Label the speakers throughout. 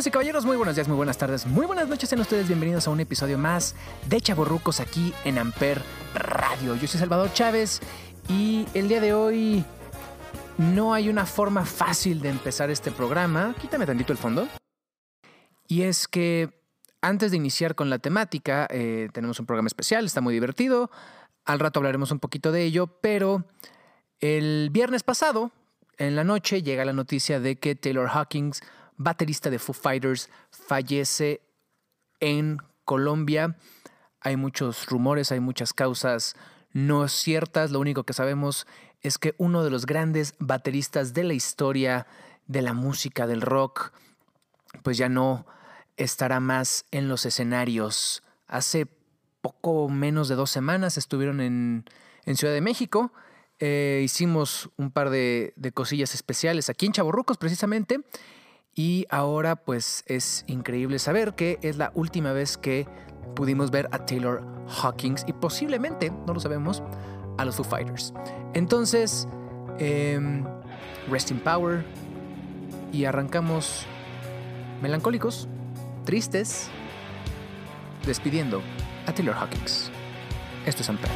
Speaker 1: Damas y caballeros, muy buenos días, muy buenas tardes, muy buenas noches. Sean ustedes bienvenidos a un episodio más de Chaborrucos aquí en Amper Radio. Yo soy Salvador Chávez y el día de hoy no hay una forma fácil de empezar este programa. Quítame tantito el fondo. Y es que antes de iniciar con la temática, eh, tenemos un programa especial, está muy divertido. Al rato hablaremos un poquito de ello, pero el viernes pasado, en la noche, llega la noticia de que Taylor Hawkins baterista de Foo Fighters, fallece en Colombia. Hay muchos rumores, hay muchas causas no ciertas. Lo único que sabemos es que uno de los grandes bateristas de la historia de la música, del rock, pues ya no estará más en los escenarios. Hace poco menos de dos semanas estuvieron en, Ciudad de México. Eh, hicimos un par de, de cosillas especiales aquí en Chaborrucos precisamente. Y ahora pues es increíble saber que es la última vez que pudimos ver a Taylor Hawkins y posiblemente, no lo sabemos, a los Foo Fighters. Entonces, eh, Rest in Power y arrancamos melancólicos, tristes, despidiendo a Taylor Hawkins. Esto es Ampere.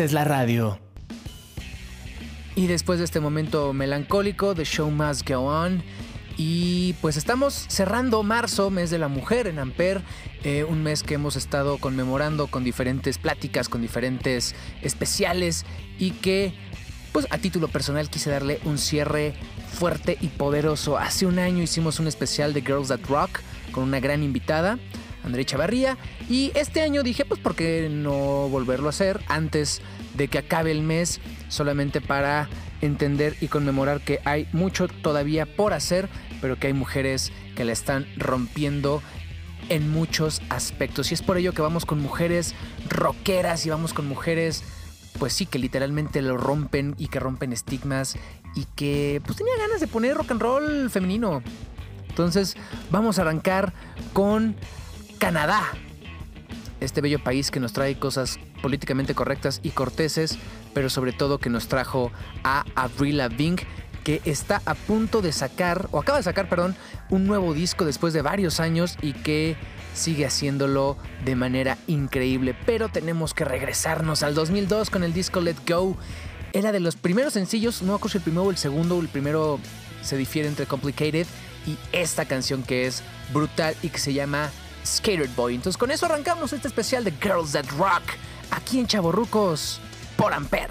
Speaker 2: Haces la radio.
Speaker 1: Y después de este momento melancólico, The Show Must Go On. Y pues estamos cerrando marzo, mes de la mujer en Amper, eh, un mes que hemos estado conmemorando con diferentes pláticas, con diferentes especiales y que pues a título personal quise darle un cierre fuerte y poderoso. Hace un año hicimos un especial de Girls That Rock con una gran invitada, André Chavarría, y este año dije pues por qué no volverlo a hacer antes de que acabe el mes solamente para entender y conmemorar que hay mucho todavía por hacer, pero que hay mujeres que la están rompiendo en muchos aspectos. Y es por ello que vamos con mujeres rockeras y vamos con mujeres, pues sí, que literalmente lo rompen y que rompen estigmas y que pues tenía ganas de poner rock and roll femenino. Entonces vamos a arrancar con Canadá, este bello país que nos trae cosas políticamente correctas y corteses, pero sobre todo que nos trajo a Avril Lavigne, que está a punto de sacar, o acaba de sacar, perdón, un nuevo disco después de varios años y que sigue haciéndolo de manera increíble. Pero tenemos que regresarnos al 2002 con el disco Let Go. Era de los primeros sencillos, no acuerdo el primero o el segundo, el primero se difiere entre Complicated y esta canción que es brutal y que se llama Skater Boy. Entonces con eso arrancamos este especial de Girls That Rock aquí en Chaborrucos por Amper.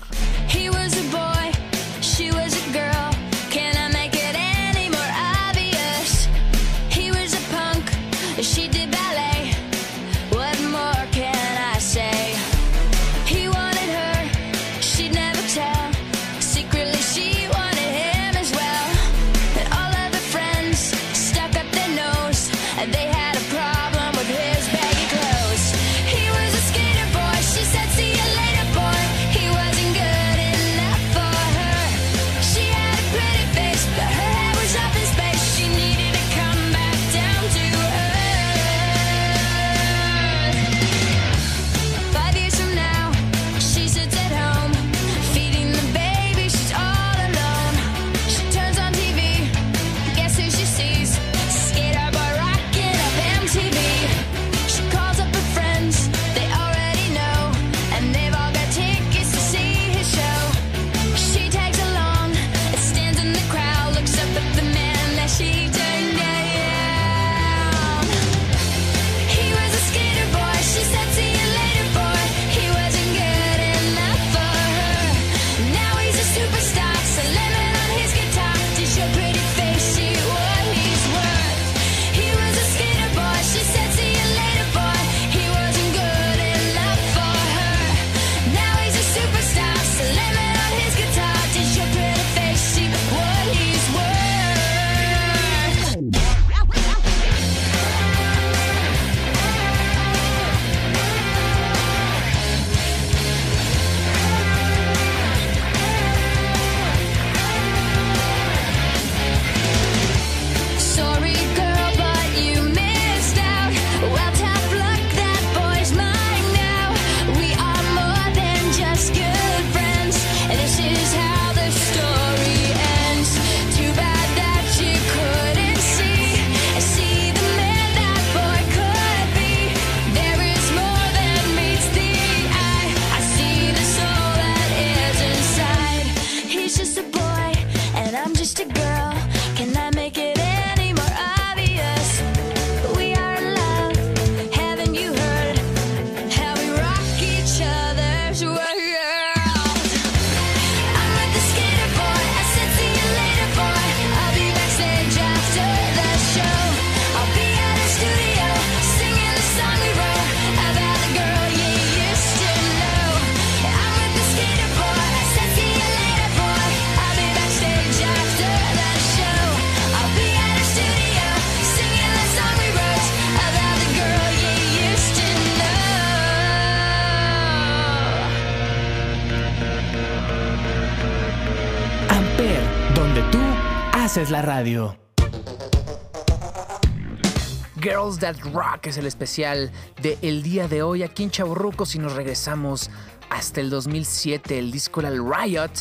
Speaker 1: Girls That Rock es el especial de el día de hoy aquí en Chaburrucos y nos regresamos hasta el 2007. El disco el Riot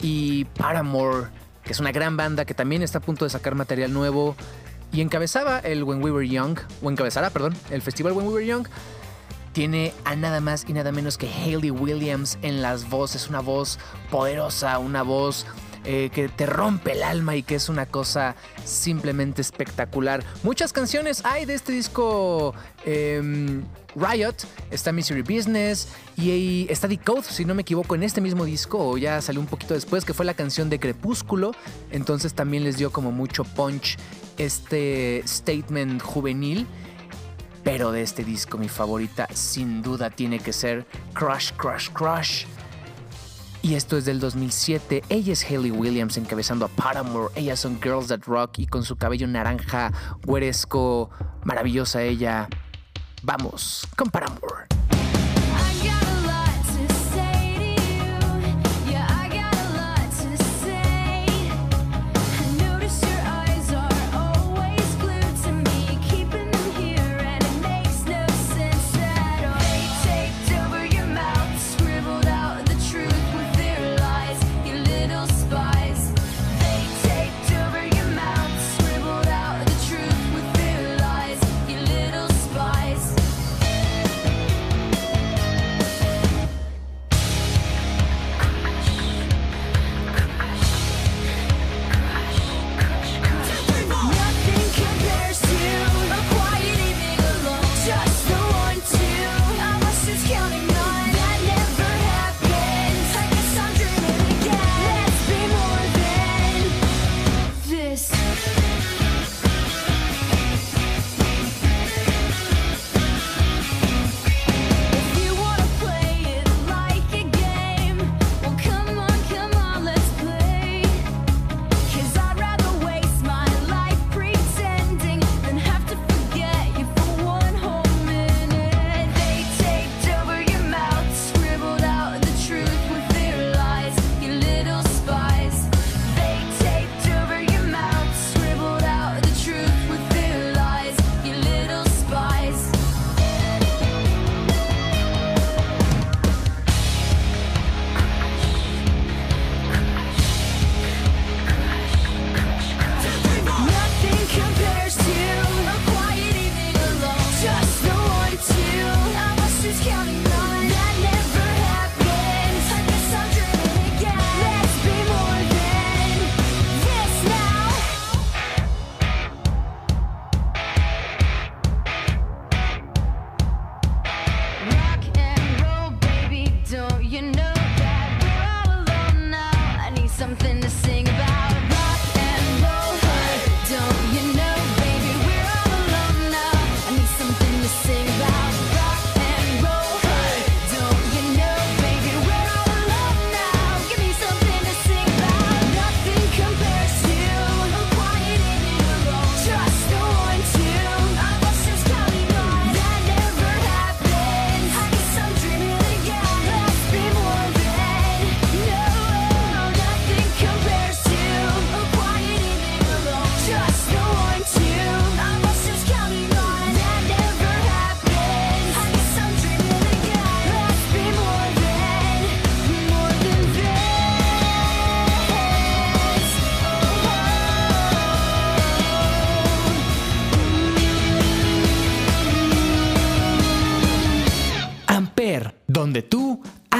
Speaker 1: y Paramore, que es una gran banda que también está a punto de sacar material nuevo y encabezaba el When We Were Young, o encabezará, perdón, el festival When We Were Young.
Speaker 3: tiene a nada más y nada menos que Hayley Williams en las voces, una voz poderosa, una voz eh, que te rompe el alma y que es una cosa simplemente espectacular. Muchas canciones hay de este disco em, Riot, está Misery Business y ahí está Decode, si no me equivoco, en este mismo disco o ya salió un poquito después, que fue la canción de Crepúsculo, entonces también les dio como mucho punch este statement juvenil. Pero de este disco mi favorita sin duda tiene que ser Crush, Crush, Crush. Y esto es del 2007. Ella es Hayley Williams encabezando a Paramore. Ellas son Girls That Rock y con su cabello naranja, güeresco, maravillosa ella. Vamos con Paramore.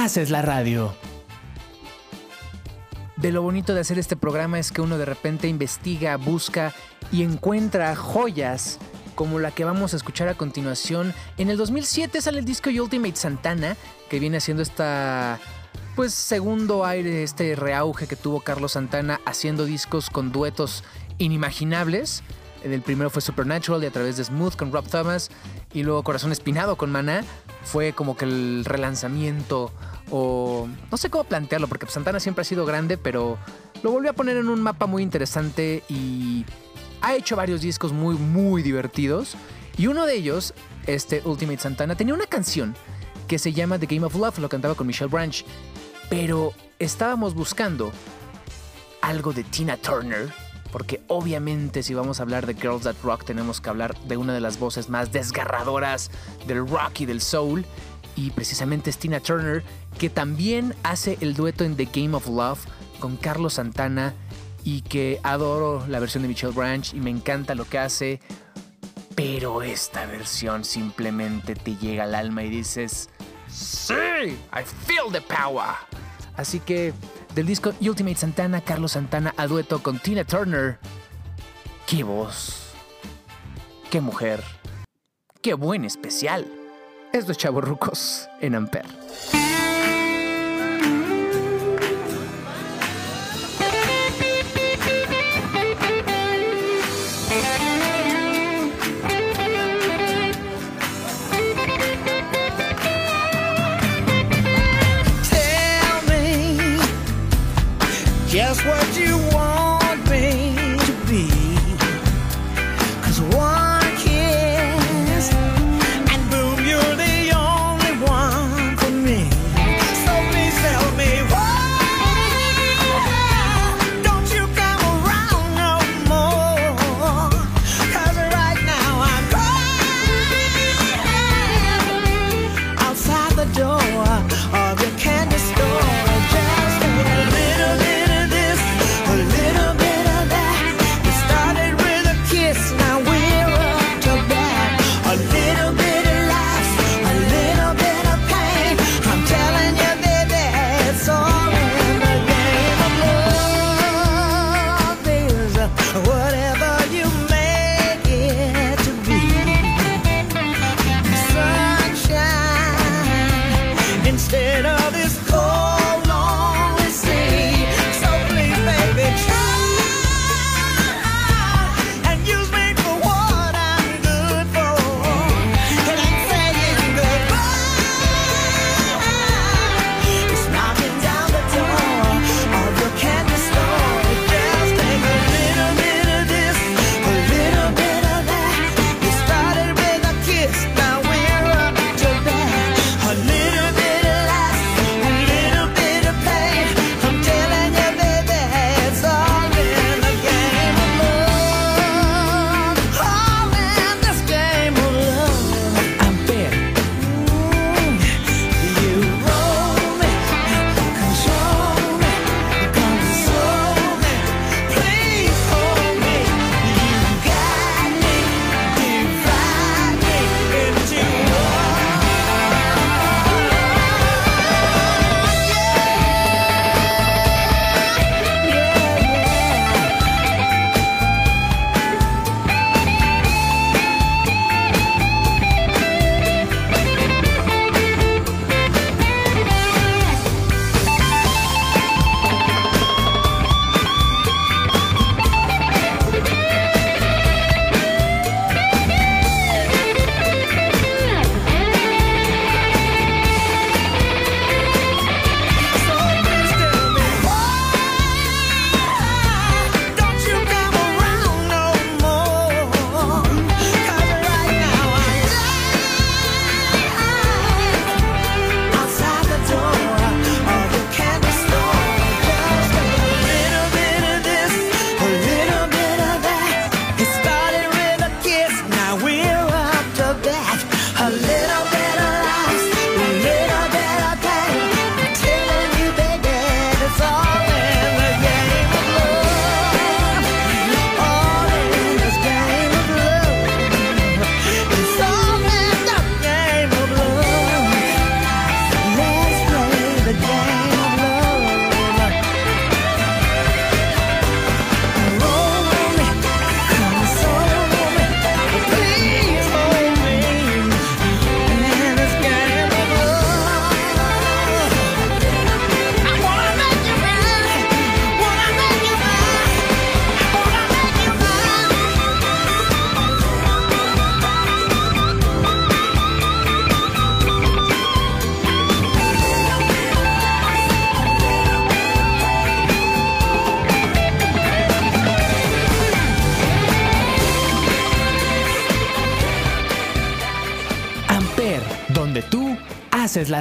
Speaker 1: Haces la radio.
Speaker 3: De lo bonito de hacer este programa es que uno de repente investiga, busca y encuenra joyas como la que vamos a escuchar a continuación. En el 2007 sale el disco Ultimate Santana, que viene haciendo esta pues segundo aire, este reauge que tuvo Carlos Santana haciendo discos con duetos inimaginables. El primero fue Supernatural y a través de Smooth con Rob Thomas y luego Corazón Espinado con Maná. Fue como que el relanzamiento o no sé cómo plantearlo porque Santana siempre ha sido grande, pero lo volvió a poner en un mapa muy interesante y ha hecho varios discos muy muy divertidos. Y uno de ellos, este Ultimate Santana, tenía una canción que se llama The Game of Love, lo cantaba con Michelle Branch, pero estábamos buscando algo de Tina Turner, porque obviamente si vamos a hablar de Girls That Rock tenemos que hablar de una de las voces más desgarradoras del rock y del soul, y precisamente es Tina Turner, que también hace el dueto en The Game of Love con Carlos Santana, y que adoro la versión de Michelle Branch y me encanta lo que hace,
Speaker 1: pero esta versión simplemente te llega al alma y dices, sí, I feel the power. Así que del disco Ultimate Santana, Carlos Santana a dueto con Tina Turner. ¡Qué voz! ¡Qué mujer! ¡Qué buen especial! Esto es Chavo Rucos en
Speaker 2: Ampere.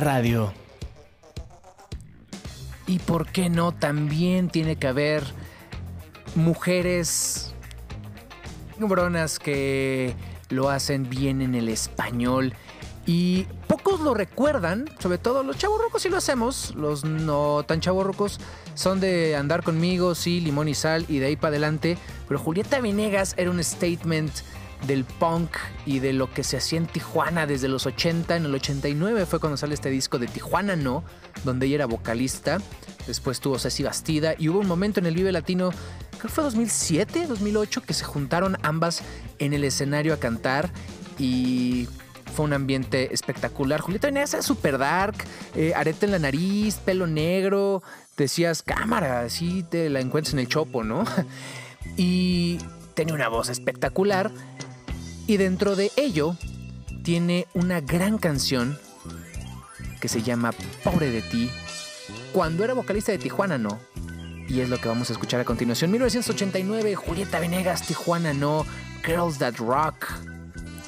Speaker 2: radio.
Speaker 1: Y por qué no, también tiene que haber mujeres bronas que lo hacen bien en el español. Y pocos lo recuerdan, sobre todo los chavorrucos sí lo hacemos, los no tan chavorrucos son de andar conmigo, sí, limón y sal y de ahí para adelante. Pero Julieta Venegas era un statement del punk y de lo que se hacía en Tijuana desde los 80. En el 89 fue cuando sale este disco de Tijuana No, donde ella era vocalista. Después tuvo Ceci Bastida y hubo un momento en el Vive Latino, creo que fue 2007, 2008, que se juntaron ambas en el escenario a cantar y fue un ambiente espectacular. Julieta Venegas era super dark, eh, arete en la nariz, pelo negro. Decías, cámara, así te la encuentras en el chopo, ¿no? y tenía una voz espectacular. Y dentro de ello, tiene una gran canción que se llama Pobre de ti. Cuando era vocalista de Tijuana, no. Y es lo que vamos a escuchar a continuación. 1989, Julieta Venegas, Tijuana, no. Girls That Rock.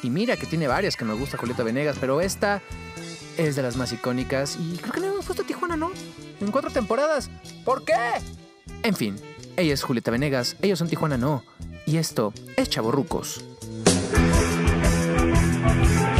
Speaker 1: Y mira que tiene varias que me gusta Julieta Venegas, pero esta es de las más icónicas. Y creo que no hemos puesto Tijuana, ¿no? En cuatro temporadas. ¿Por qué? En fin, ella es Julieta Venegas, ellos son Tijuana, no. Y esto es Chaborrucos.
Speaker 3: Si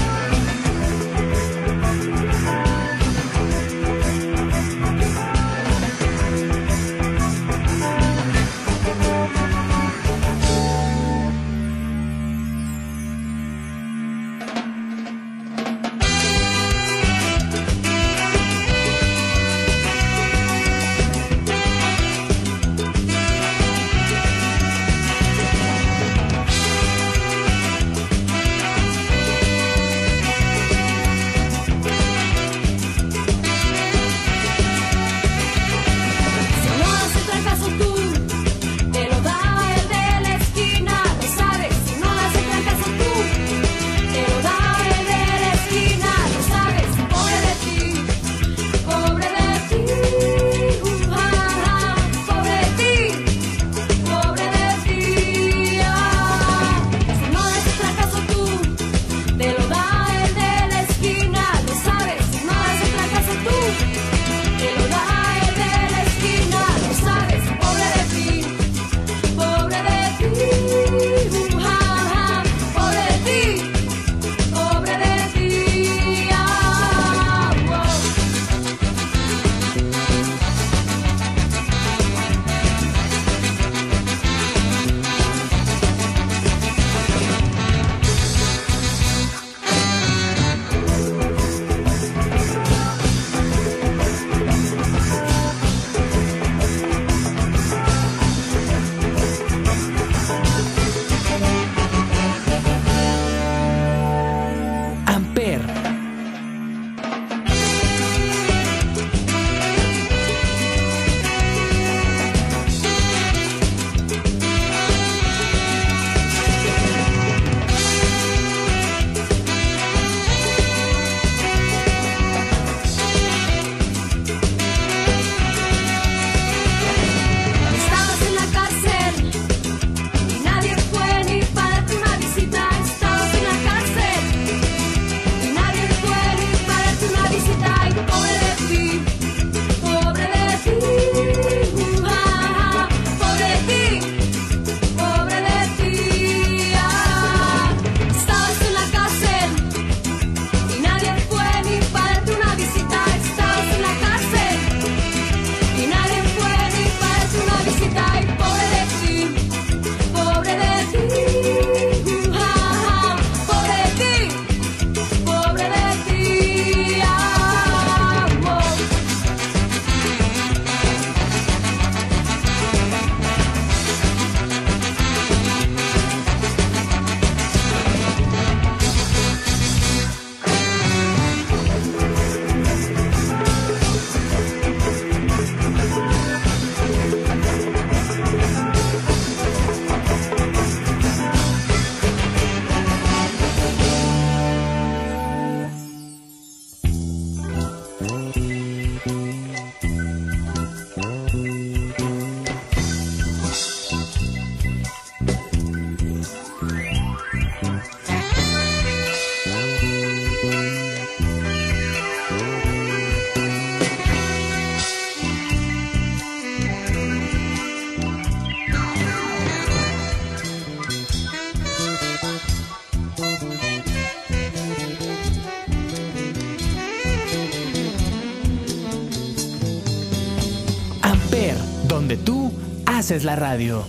Speaker 3: Haces la
Speaker 2: radio.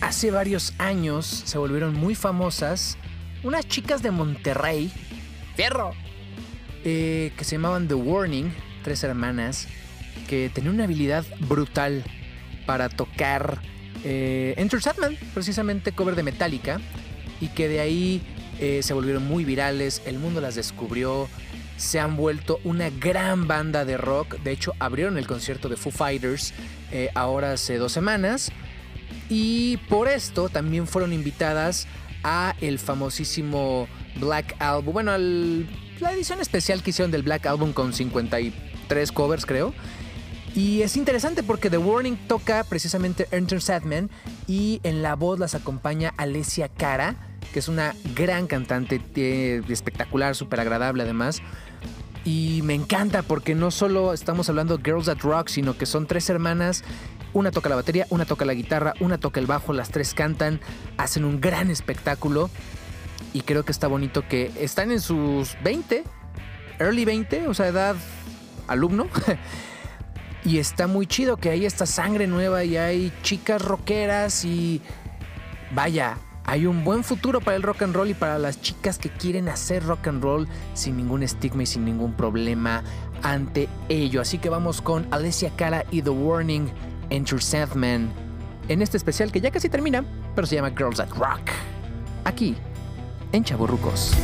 Speaker 1: hace varios años se volvieron muy famosas unas chicas de Monterrey, fierro, eh, que se llamaban The Warning, tres hermanas, que tenían una habilidad brutal para tocar eh, Enter Sandman, precisamente cover de Metallica, y que de ahí eh, se volvieron muy virales, el mundo las descubrió, se han vuelto una gran banda de rock, de hecho abrieron el concierto de Foo Fighters eh, ahora hace dos semanas, y por esto también fueron invitadas a el famosísimo Black Album, bueno, al- la edición especial que hicieron del Black Album con 53 covers creo. Y es interesante porque The Warning toca precisamente Enter Sadman y en la voz las acompaña Alessia Cara, que es una gran cantante, eh, espectacular, súper agradable además. Y me encanta porque no solo estamos hablando de Girls That Rock, sino que son tres hermanas. Una toca la batería, una toca la guitarra, una toca el bajo, las tres cantan, hacen un gran espectáculo. Y creo que está bonito que están en sus 20, early 20, o sea, edad alumno. Y está muy chido que hay esta sangre nueva y hay chicas rockeras y vaya, hay un buen futuro para el rock and roll y para las chicas que quieren hacer rock and roll sin ningún estigma y sin ningún problema ante ello. Así que vamos con Alessia Cara y The Warning, Enter Sandman, en este especial que ya casi termina, pero se llama Girls That Rock. Aquí, en Chaburrucos.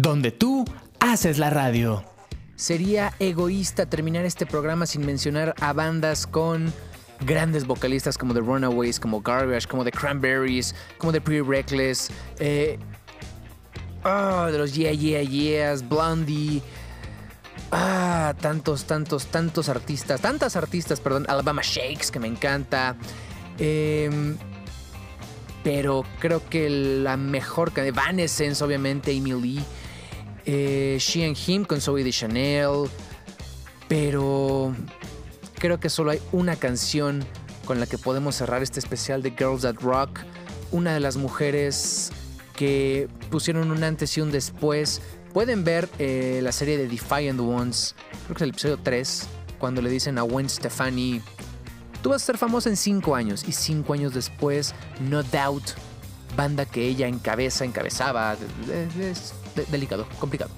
Speaker 2: Donde tú haces la radio.
Speaker 1: Sería egoísta terminar este programa sin mencionar a bandas con grandes vocalistas como The Runaways, como Garbage, como The Cranberries, como The Pretty Reckless, eh, ah, de los Yeah Yeah Yeahs, Blondie. Ah, tantos, tantos, tantos artistas, tantas artistas, perdón, Alabama Shakes, que me encanta. Em, pero creo que la mejor que Evanescence, obviamente, Amy Lee. Eh, She and Him con Zoe de Chanel. Pero creo que solo hay una canción con la que podemos cerrar este especial de Girls That Rock. Una de las mujeres que pusieron un antes y un después. Pueden ver eh, la serie de Defiant Ones, creo que es el episodio 3, cuando le dicen a Gwen Stefani, tú vas a ser famosa en 5 años. Y 5 años después, No Doubt, banda que ella encabeza, encabezaba, es de- delicado, complicado.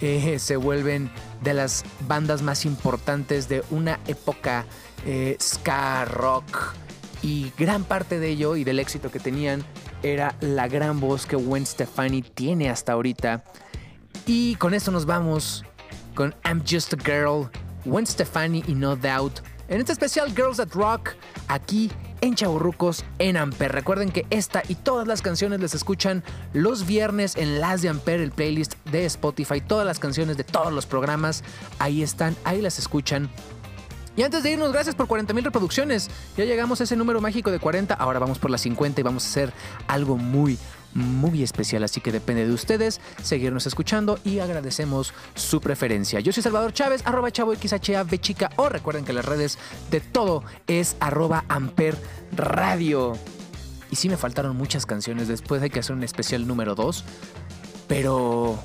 Speaker 1: Eh, se vuelven de las bandas más importantes de una época eh, ska, rock. Y gran parte de ello y del éxito que tenían era la gran voz que Gwen Stefani tiene hasta ahorita. Y con esto nos vamos con I'm Just a Girl, Gwen Stefani y No Doubt. En este especial Girls That Rock, aquí en Chaburrucos en Amper. Recuerden que esta y todas las canciones les escuchan los viernes en Las de Amper, el playlist de Spotify. Todas las canciones de todos los programas, ahí están, ahí las escuchan. Y antes de irnos, gracias por 40 mil reproducciones. Ya llegamos a ese número mágico de 40. Ahora vamos por las 50 y vamos a hacer algo muy, muy especial. Así que depende de ustedes seguirnos escuchando y agradecemos su preferencia. Yo soy Salvador Chávez, arroba chavo XHAV chica. O recuerden que las redes de todo es arroba amper radio. Y sí me faltaron muchas canciones. Después hay que hacer un especial número 2. Pero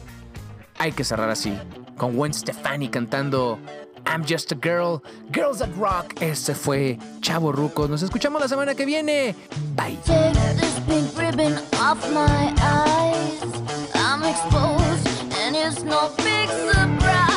Speaker 1: hay que cerrar así. Con Gwen Stefani cantando I'm Just a Girl, Girls That Rock. Este fue Chavo Rucos. Nos escuchamos la semana que viene. Bye.
Speaker 4: Ribbon off my eyes. I'm exposed, and it's no big surprise.